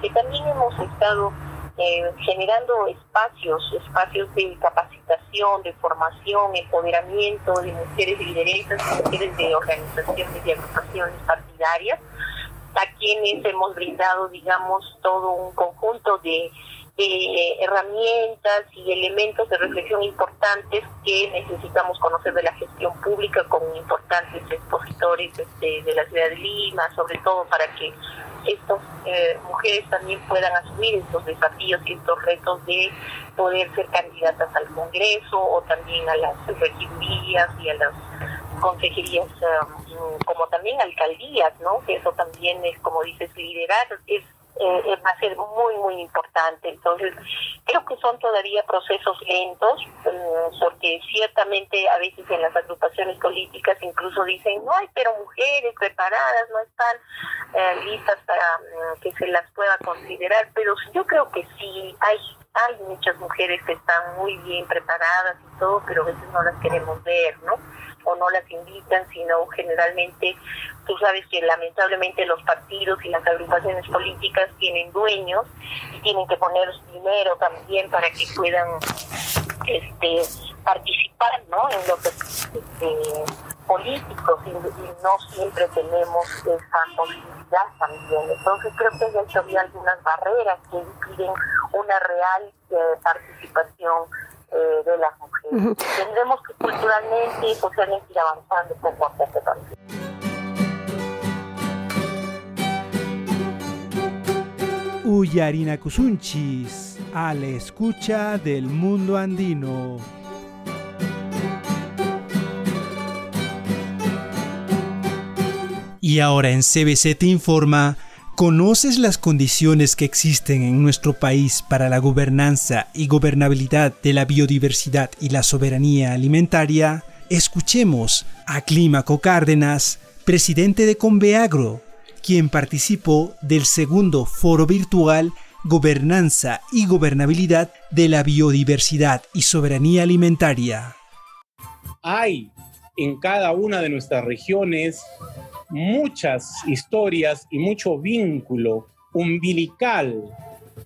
que también hemos estado eh, generando espacios, espacios de capacitación, de formación, empoderamiento de mujeres lideresas, mujeres de organizaciones y agrupaciones partidarias, a quienes hemos brindado, digamos, todo un conjunto de herramientas y elementos de reflexión importantes que necesitamos conocer de la gestión pública con importantes expositores este, de la ciudad de Lima, sobre todo para que estas eh, mujeres también puedan asumir estos desafíos y estos retos de poder ser candidatas al Congreso o también a las regidurías y a las consejerías um, como también alcaldías, ¿no? Que eso también es, como dices, liderar, es eh, va a ser muy, muy importante. Entonces, creo que son todavía procesos lentos, eh, porque ciertamente a veces en las agrupaciones políticas incluso dicen, no hay, pero mujeres preparadas no están eh, listas para mm, que se las pueda considerar, pero yo creo que sí, hay hay muchas mujeres que están muy bien preparadas y todo, pero a veces no las queremos ver, ¿no? o no las invitan, sino generalmente tú sabes que lamentablemente los partidos y las agrupaciones políticas tienen dueños y tienen que poner dinero también para que puedan este participar ¿no? en lo que este, políticos y, no siempre tenemos esa posibilidad también. Entonces creo que hay todavía algunas barreras que impiden una real eh, participación eh, de las mujeres. Tendremos que culturalmente y socialmente ir avanzando poco a poco también. Uyarina Kusunchis, a la escucha del mundo andino. Y ahora en CBC te informa ¿Conoces las condiciones que existen en nuestro país para la gobernanza y gobernabilidad de la biodiversidad y la soberanía alimentaria? Escuchemos a Clímaco Cárdenas, presidente de Conveagro, quien participó del segundo foro virtual Gobernanza y Gobernabilidad de la Biodiversidad y Soberanía Alimentaria. Hay en cada una de nuestras regiones muchas historias y mucho vínculo umbilical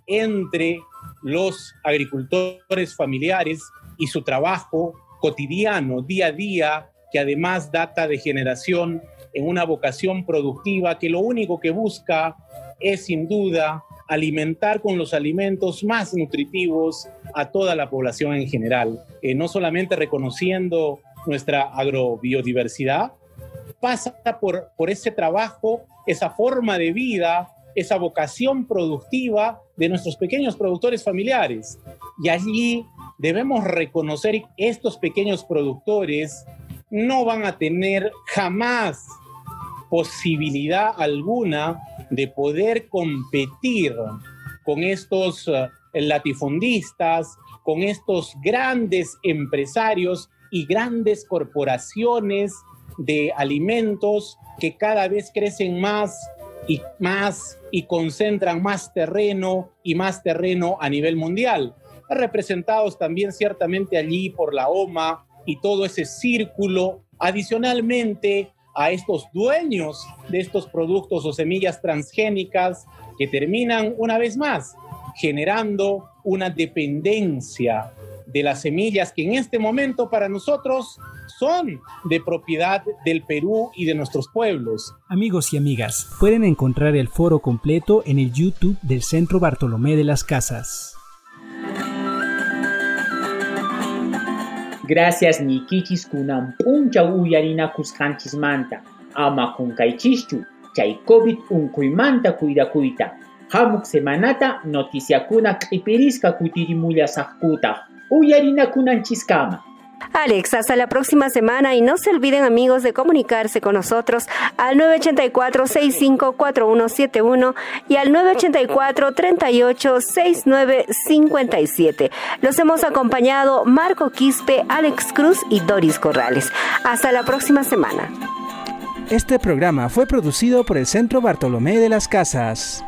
entre los agricultores familiares y su trabajo cotidiano, día a día, que además data de generación en una vocación productiva que lo único que busca es sin duda alimentar con los alimentos más nutritivos a toda la población en general, eh, no solamente reconociendo nuestra agrobiodiversidad, pasa por, por ese trabajo, esa forma de vida, esa vocación productiva de nuestros pequeños productores familiares. Y allí debemos reconocer estos pequeños productores no van a tener jamás posibilidad alguna de poder competir con estos eh, latifundistas, con estos grandes empresarios y grandes corporaciones de alimentos que cada vez crecen más y más y concentran más terreno y más terreno a nivel mundial. Representados también ciertamente allí por la OMA y todo ese círculo, adicionalmente a estos dueños de estos productos o semillas transgénicas que terminan una vez más generando una dependencia de las semillas que en este momento para nosotros son de propiedad del Perú y de nuestros pueblos. Amigos y amigas, pueden encontrar el foro completo en el YouTube del Centro Bartolomé de las Casas. Gracias nikichis kunan puncha manta. ama kunkaychischu chay COVID unkuymanta kuita. Hamuk semanata noticiakuna q'ipiriska kutirimulla saqkutaq uyarinakunanchiskama. Alex, hasta la próxima semana y no se olviden amigos de comunicarse con nosotros al 984-654171 y al 984-386957. Los hemos acompañado Marco Quispe, Alex Cruz y Doris Corrales. Hasta la próxima semana. Este programa fue producido por el Centro Bartolomé de las Casas.